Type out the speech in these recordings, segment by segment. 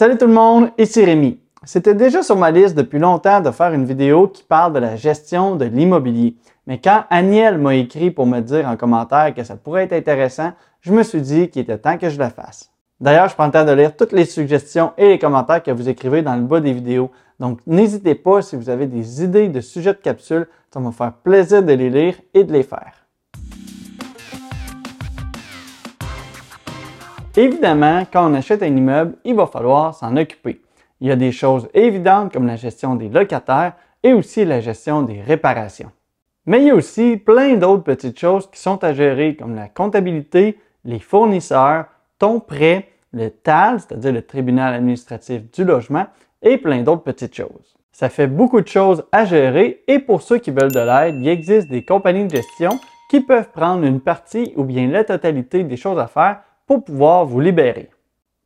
Salut tout le monde, ici Rémi. C'était déjà sur ma liste depuis longtemps de faire une vidéo qui parle de la gestion de l'immobilier. Mais quand Aniel m'a écrit pour me dire en commentaire que ça pourrait être intéressant, je me suis dit qu'il était temps que je la fasse. D'ailleurs, je prends le temps de lire toutes les suggestions et les commentaires que vous écrivez dans le bas des vidéos. Donc, n'hésitez pas si vous avez des idées de sujets de capsule, ça va me faire plaisir de les lire et de les faire. Évidemment, quand on achète un immeuble, il va falloir s'en occuper. Il y a des choses évidentes comme la gestion des locataires et aussi la gestion des réparations. Mais il y a aussi plein d'autres petites choses qui sont à gérer comme la comptabilité, les fournisseurs, ton prêt, le TAL, c'est-à-dire le tribunal administratif du logement, et plein d'autres petites choses. Ça fait beaucoup de choses à gérer et pour ceux qui veulent de l'aide, il existe des compagnies de gestion qui peuvent prendre une partie ou bien la totalité des choses à faire pour pouvoir vous libérer.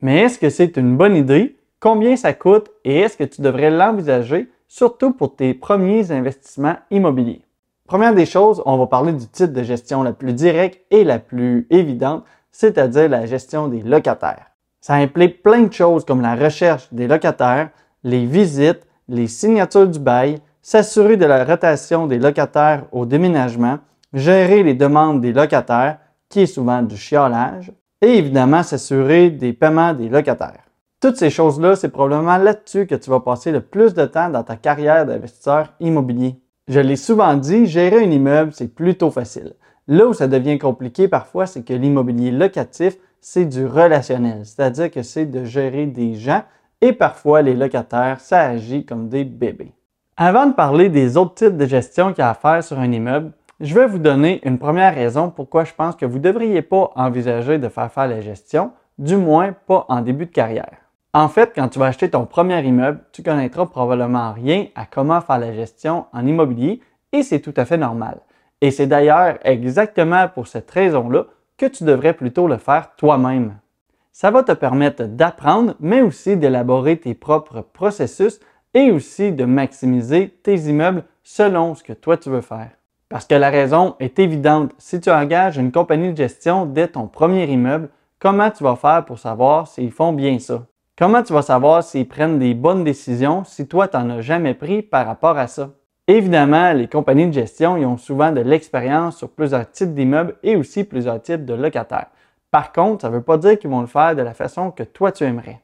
Mais est-ce que c'est une bonne idée? Combien ça coûte? Et est-ce que tu devrais l'envisager, surtout pour tes premiers investissements immobiliers? Première des choses, on va parler du type de gestion la plus directe et la plus évidente, c'est-à-dire la gestion des locataires. Ça implique plein de choses comme la recherche des locataires, les visites, les signatures du bail, s'assurer de la rotation des locataires au déménagement, gérer les demandes des locataires, qui est souvent du chiolage, et évidemment s'assurer des paiements des locataires. Toutes ces choses-là, c'est probablement là-dessus que tu vas passer le plus de temps dans ta carrière d'investisseur immobilier. Je l'ai souvent dit, gérer un immeuble, c'est plutôt facile. Là où ça devient compliqué parfois, c'est que l'immobilier locatif, c'est du relationnel, c'est-à-dire que c'est de gérer des gens et parfois les locataires, ça agit comme des bébés. Avant de parler des autres types de gestion qu'il y a à faire sur un immeuble, je vais vous donner une première raison pourquoi je pense que vous ne devriez pas envisager de faire faire la gestion, du moins pas en début de carrière. En fait, quand tu vas acheter ton premier immeuble, tu connaîtras probablement rien à comment faire la gestion en immobilier et c'est tout à fait normal. Et c'est d'ailleurs exactement pour cette raison-là que tu devrais plutôt le faire toi-même. Ça va te permettre d'apprendre, mais aussi d'élaborer tes propres processus et aussi de maximiser tes immeubles selon ce que toi tu veux faire. Parce que la raison est évidente. Si tu engages une compagnie de gestion dès ton premier immeuble, comment tu vas faire pour savoir s'ils font bien ça? Comment tu vas savoir s'ils prennent des bonnes décisions si toi, tu n'en as jamais pris par rapport à ça? Évidemment, les compagnies de gestion ont souvent de l'expérience sur plusieurs types d'immeubles et aussi plusieurs types de locataires. Par contre, ça ne veut pas dire qu'ils vont le faire de la façon que toi tu aimerais.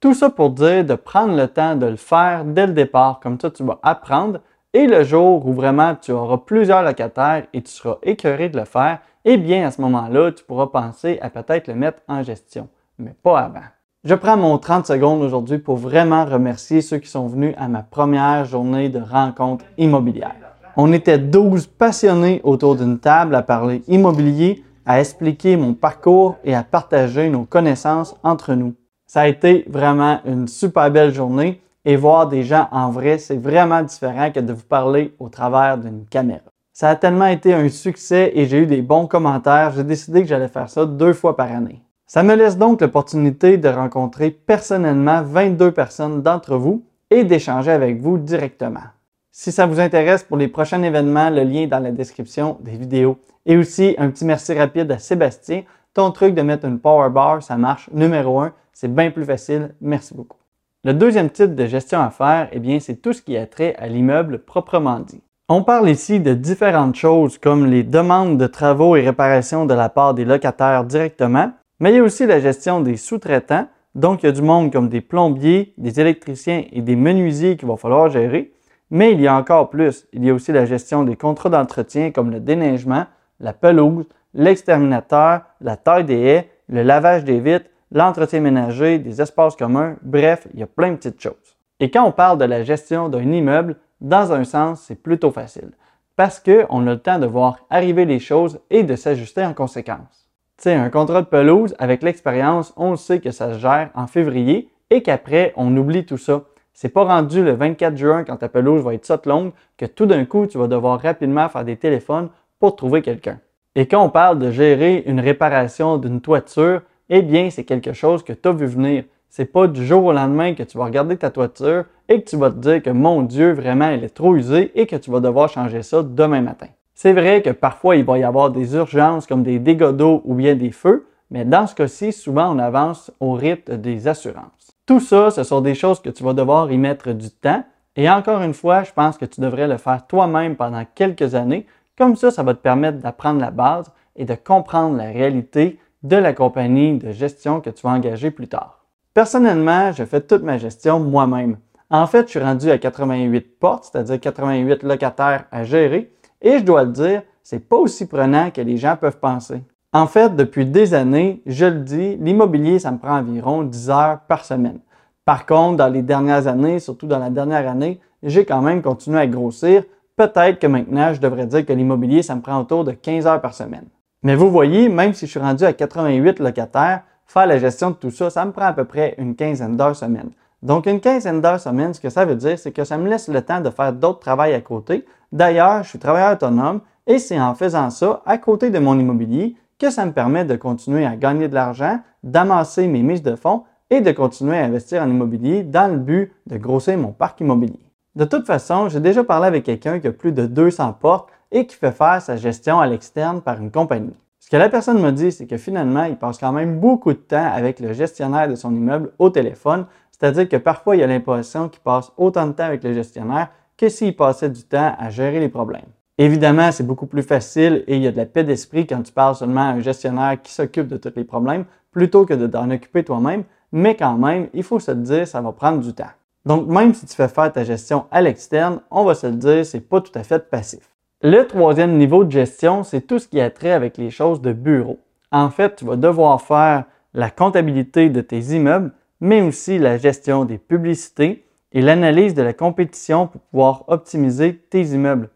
Tout ça pour dire de prendre le temps de le faire dès le départ, comme ça tu vas apprendre et le jour où vraiment tu auras plusieurs locataires et tu seras écœuré de le faire, eh bien à ce moment-là, tu pourras penser à peut-être le mettre en gestion, mais pas avant. Je prends mon 30 secondes aujourd'hui pour vraiment remercier ceux qui sont venus à ma première journée de rencontre immobilière. On était 12 passionnés autour d'une table à parler immobilier, à expliquer mon parcours et à partager nos connaissances entre nous. Ça a été vraiment une super belle journée et voir des gens en vrai, c'est vraiment différent que de vous parler au travers d'une caméra. Ça a tellement été un succès et j'ai eu des bons commentaires, j'ai décidé que j'allais faire ça deux fois par année. Ça me laisse donc l'opportunité de rencontrer personnellement 22 personnes d'entre vous et d'échanger avec vous directement. Si ça vous intéresse pour les prochains événements, le lien est dans la description des vidéos. Et aussi, un petit merci rapide à Sébastien. Ton truc de mettre une power bar, ça marche numéro un. C'est bien plus facile. Merci beaucoup. Le deuxième type de gestion à faire, eh bien, c'est tout ce qui a trait à l'immeuble proprement dit. On parle ici de différentes choses comme les demandes de travaux et réparations de la part des locataires directement, mais il y a aussi la gestion des sous-traitants. Donc, il y a du monde comme des plombiers, des électriciens et des menuisiers qu'il va falloir gérer. Mais il y a encore plus. Il y a aussi la gestion des contrats d'entretien comme le déneigement, la pelouse, l'exterminateur, la taille des haies, le lavage des vitres, l'entretien ménager, des espaces communs, bref, il y a plein de petites choses. Et quand on parle de la gestion d'un immeuble, dans un sens, c'est plutôt facile, parce qu'on a le temps de voir arriver les choses et de s'ajuster en conséquence. Tu sais, un contrat de pelouse, avec l'expérience, on sait que ça se gère en février et qu'après, on oublie tout ça. C'est pas rendu le 24 juin quand ta pelouse va être sotte longue que tout d'un coup, tu vas devoir rapidement faire des téléphones pour trouver quelqu'un. Et quand on parle de gérer une réparation d'une toiture, eh bien, c'est quelque chose que tu as vu venir. C'est pas du jour au lendemain que tu vas regarder ta toiture et que tu vas te dire que mon Dieu, vraiment, elle est trop usée et que tu vas devoir changer ça demain matin. C'est vrai que parfois, il va y avoir des urgences comme des dégâts d'eau ou bien des feux, mais dans ce cas-ci, souvent, on avance au rythme des assurances. Tout ça, ce sont des choses que tu vas devoir y mettre du temps. Et encore une fois, je pense que tu devrais le faire toi-même pendant quelques années. Comme ça, ça va te permettre d'apprendre la base et de comprendre la réalité de la compagnie de gestion que tu vas engager plus tard. Personnellement, je fais toute ma gestion moi-même. En fait, je suis rendu à 88 portes, c'est-à-dire 88 locataires à gérer, et je dois le dire, c'est pas aussi prenant que les gens peuvent penser. En fait, depuis des années, je le dis, l'immobilier, ça me prend environ 10 heures par semaine. Par contre, dans les dernières années, surtout dans la dernière année, j'ai quand même continué à grossir. Peut-être que maintenant, je devrais dire que l'immobilier, ça me prend autour de 15 heures par semaine. Mais vous voyez, même si je suis rendu à 88 locataires, faire la gestion de tout ça, ça me prend à peu près une quinzaine d'heures semaine. Donc, une quinzaine d'heures semaine, ce que ça veut dire, c'est que ça me laisse le temps de faire d'autres travails à côté. D'ailleurs, je suis travailleur autonome et c'est en faisant ça à côté de mon immobilier que ça me permet de continuer à gagner de l'argent, d'amasser mes mises de fonds et de continuer à investir en immobilier dans le but de grossir mon parc immobilier. De toute façon, j'ai déjà parlé avec quelqu'un qui a plus de 200 portes et qui fait faire sa gestion à l'externe par une compagnie. Ce que la personne m'a dit, c'est que finalement, il passe quand même beaucoup de temps avec le gestionnaire de son immeuble au téléphone c'est-à-dire que parfois, il y a l'impression qu'il passe autant de temps avec le gestionnaire que s'il passait du temps à gérer les problèmes. Évidemment, c'est beaucoup plus facile et il y a de la paix d'esprit quand tu parles seulement à un gestionnaire qui s'occupe de tous les problèmes plutôt que de t'en occuper toi-même, mais quand même, il faut se le dire, ça va prendre du temps. Donc, même si tu fais faire ta gestion à l'externe, on va se le dire, c'est pas tout à fait passif. Le troisième niveau de gestion, c'est tout ce qui a trait avec les choses de bureau. En fait, tu vas devoir faire la comptabilité de tes immeubles, mais aussi la gestion des publicités et l'analyse de la compétition pour pouvoir optimiser tes immeubles.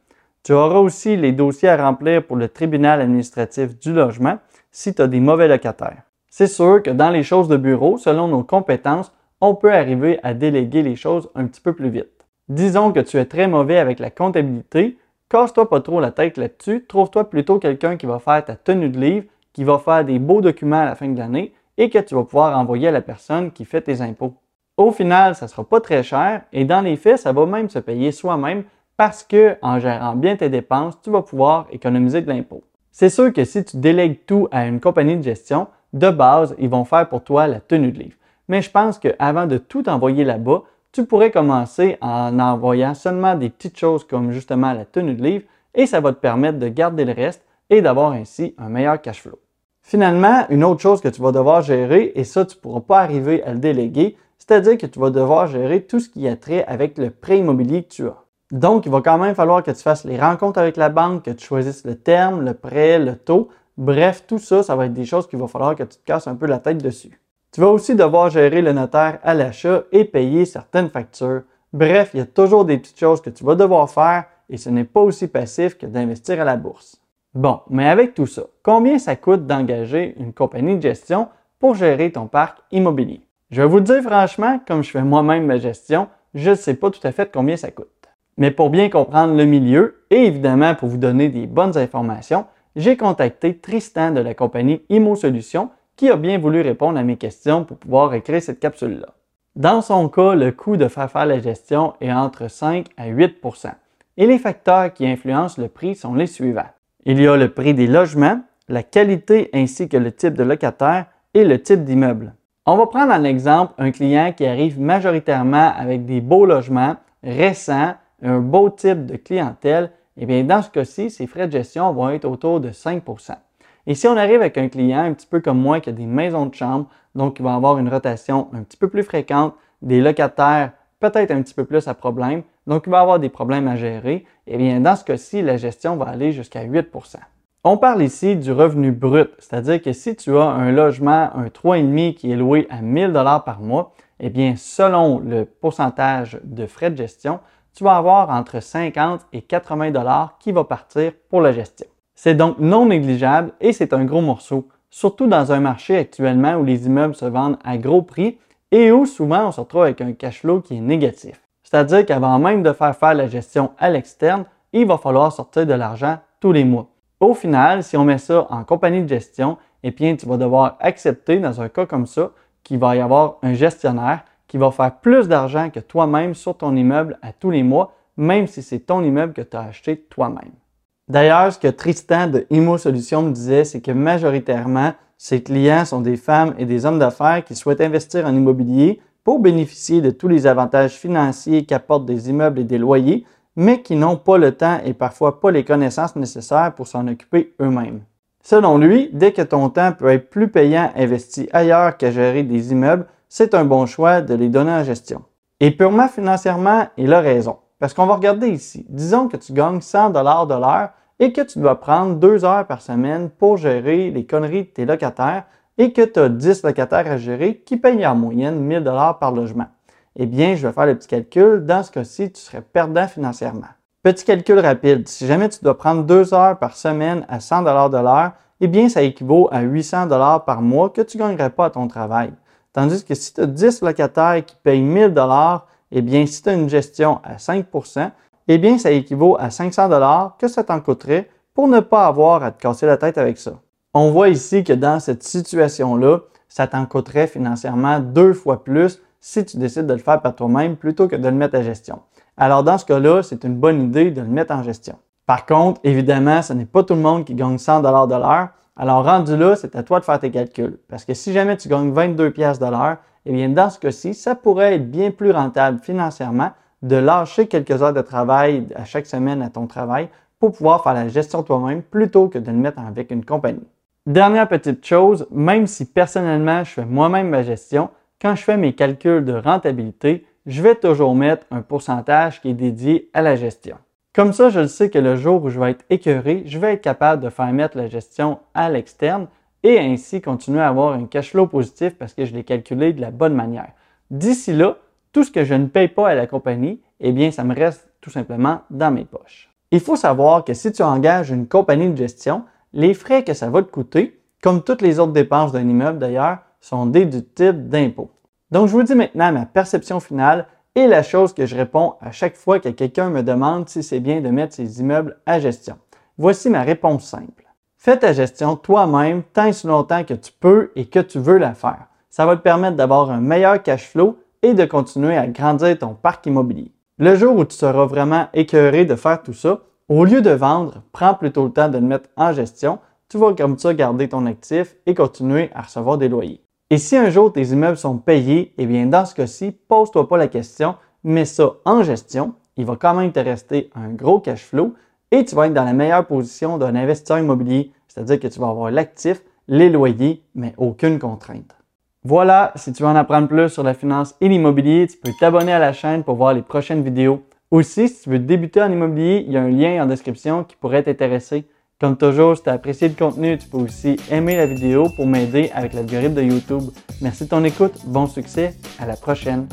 Tu auras aussi les dossiers à remplir pour le tribunal administratif du logement si tu as des mauvais locataires. C'est sûr que dans les choses de bureau, selon nos compétences, on peut arriver à déléguer les choses un petit peu plus vite. Disons que tu es très mauvais avec la comptabilité, casse-toi pas trop la tête là-dessus, trouve-toi plutôt quelqu'un qui va faire ta tenue de livre, qui va faire des beaux documents à la fin de l'année et que tu vas pouvoir envoyer à la personne qui fait tes impôts. Au final, ça ne sera pas très cher et dans les faits, ça va même se payer soi-même parce que en gérant bien tes dépenses, tu vas pouvoir économiser de l'impôt. C'est sûr que si tu délègues tout à une compagnie de gestion, de base, ils vont faire pour toi la tenue de livre. Mais je pense qu'avant de tout envoyer là-bas, tu pourrais commencer en envoyant seulement des petites choses comme justement la tenue de livre et ça va te permettre de garder le reste et d'avoir ainsi un meilleur cash flow. Finalement, une autre chose que tu vas devoir gérer, et ça, tu ne pourras pas arriver à le déléguer, c'est-à-dire que tu vas devoir gérer tout ce qui a trait avec le prêt immobilier que tu as. Donc, il va quand même falloir que tu fasses les rencontres avec la banque, que tu choisisses le terme, le prêt, le taux. Bref, tout ça, ça va être des choses qu'il va falloir que tu te casses un peu la tête dessus. Tu vas aussi devoir gérer le notaire à l'achat et payer certaines factures. Bref, il y a toujours des petites choses que tu vas devoir faire et ce n'est pas aussi passif que d'investir à la bourse. Bon, mais avec tout ça, combien ça coûte d'engager une compagnie de gestion pour gérer ton parc immobilier? Je vais vous dire franchement, comme je fais moi-même ma gestion, je ne sais pas tout à fait combien ça coûte. Mais pour bien comprendre le milieu et évidemment pour vous donner des bonnes informations, j'ai contacté Tristan de la compagnie Imo Solutions qui a bien voulu répondre à mes questions pour pouvoir écrire cette capsule-là? Dans son cas, le coût de faire faire la gestion est entre 5 à 8% et les facteurs qui influencent le prix sont les suivants. Il y a le prix des logements, la qualité ainsi que le type de locataire et le type d'immeuble. On va prendre en exemple un client qui arrive majoritairement avec des beaux logements récents, un beau type de clientèle. Et eh bien, dans ce cas-ci, ses frais de gestion vont être autour de 5 Et si on arrive avec un client un petit peu comme moi qui a des maisons de chambre, donc qui va avoir une rotation un petit peu plus fréquente, des locataires peut-être un petit peu plus à problème, donc il va avoir des problèmes à gérer, eh bien dans ce cas-ci, la gestion va aller jusqu'à 8% On parle ici du revenu brut, c'est-à-dire que si tu as un logement, un 3,5 qui est loué à 1000 dollars par mois, eh bien selon le pourcentage de frais de gestion, tu vas avoir entre 50 et 80 dollars qui va partir pour la gestion. C'est donc non négligeable et c'est un gros morceau, surtout dans un marché actuellement où les immeubles se vendent à gros prix et où souvent on se retrouve avec un cash flow qui est négatif. C'est-à-dire qu'avant même de faire faire la gestion à l'externe, il va falloir sortir de l'argent tous les mois. Au final, si on met ça en compagnie de gestion, eh bien, tu vas devoir accepter dans un cas comme ça qu'il va y avoir un gestionnaire qui va faire plus d'argent que toi-même sur ton immeuble à tous les mois, même si c'est ton immeuble que tu as acheté toi-même. D'ailleurs, ce que Tristan de Imo Solutions me disait, c'est que majoritairement, ses clients sont des femmes et des hommes d'affaires qui souhaitent investir en immobilier pour bénéficier de tous les avantages financiers qu'apportent des immeubles et des loyers, mais qui n'ont pas le temps et parfois pas les connaissances nécessaires pour s'en occuper eux-mêmes. Selon lui, dès que ton temps peut être plus payant investi ailleurs qu'à gérer des immeubles, c'est un bon choix de les donner en gestion. Et purement financièrement, il a raison. Parce qu'on va regarder ici. Disons que tu gagnes 100 dollars de l'heure et que tu dois prendre deux heures par semaine pour gérer les conneries de tes locataires et que tu as 10 locataires à gérer qui payent en moyenne 1000 dollars par logement. Eh bien, je vais faire le petit calcul. Dans ce cas-ci, tu serais perdant financièrement. Petit calcul rapide. Si jamais tu dois prendre deux heures par semaine à 100 dollars de l'heure, eh bien, ça équivaut à 800 dollars par mois que tu ne gagnerais pas à ton travail. Tandis que si tu as 10 locataires qui payent 1000 dollars, eh bien, si tu as une gestion à 5% eh bien, ça équivaut à 500 dollars que ça t'en coûterait pour ne pas avoir à te casser la tête avec ça. On voit ici que dans cette situation-là, ça t'en coûterait financièrement deux fois plus si tu décides de le faire par toi-même plutôt que de le mettre à gestion. Alors dans ce cas-là, c'est une bonne idée de le mettre en gestion. Par contre, évidemment, ce n'est pas tout le monde qui gagne 100 dollars de l'heure. Alors rendu là, c'est à toi de faire tes calculs. Parce que si jamais tu gagnes 22 pièces de l'heure, eh bien dans ce cas-ci, ça pourrait être bien plus rentable financièrement de lâcher quelques heures de travail à chaque semaine à ton travail pour pouvoir faire la gestion toi-même plutôt que de le mettre avec une compagnie. Dernière petite chose, même si personnellement je fais moi-même ma gestion, quand je fais mes calculs de rentabilité, je vais toujours mettre un pourcentage qui est dédié à la gestion. Comme ça, je le sais que le jour où je vais être écœuré, je vais être capable de faire mettre la gestion à l'externe et ainsi continuer à avoir un cash flow positif parce que je l'ai calculé de la bonne manière. D'ici là, tout ce que je ne paye pas à la compagnie, eh bien, ça me reste tout simplement dans mes poches. Il faut savoir que si tu engages une compagnie de gestion, les frais que ça va te coûter, comme toutes les autres dépenses d'un immeuble d'ailleurs, sont déductibles d'impôts. Donc, je vous dis maintenant ma perception finale et la chose que je réponds à chaque fois que quelqu'un me demande si c'est bien de mettre ses immeubles à gestion. Voici ma réponse simple. Fais ta gestion toi-même tant et si longtemps que tu peux et que tu veux la faire. Ça va te permettre d'avoir un meilleur cash flow et de continuer à grandir ton parc immobilier. Le jour où tu seras vraiment écœuré de faire tout ça, au lieu de vendre, prends plutôt le temps de le mettre en gestion. Tu vas comme ça garder ton actif et continuer à recevoir des loyers. Et si un jour tes immeubles sont payés, eh bien dans ce cas-ci, pose-toi pas la question, mets ça en gestion. Il va quand même te rester un gros cash flow et tu vas être dans la meilleure position d'un investisseur immobilier, c'est-à-dire que tu vas avoir l'actif, les loyers, mais aucune contrainte. Voilà, si tu veux en apprendre plus sur la finance et l'immobilier, tu peux t'abonner à la chaîne pour voir les prochaines vidéos. Aussi, si tu veux débuter en immobilier, il y a un lien en description qui pourrait t'intéresser. Comme toujours, si tu as apprécié le contenu, tu peux aussi aimer la vidéo pour m'aider avec l'algorithme de YouTube. Merci de ton écoute, bon succès, à la prochaine.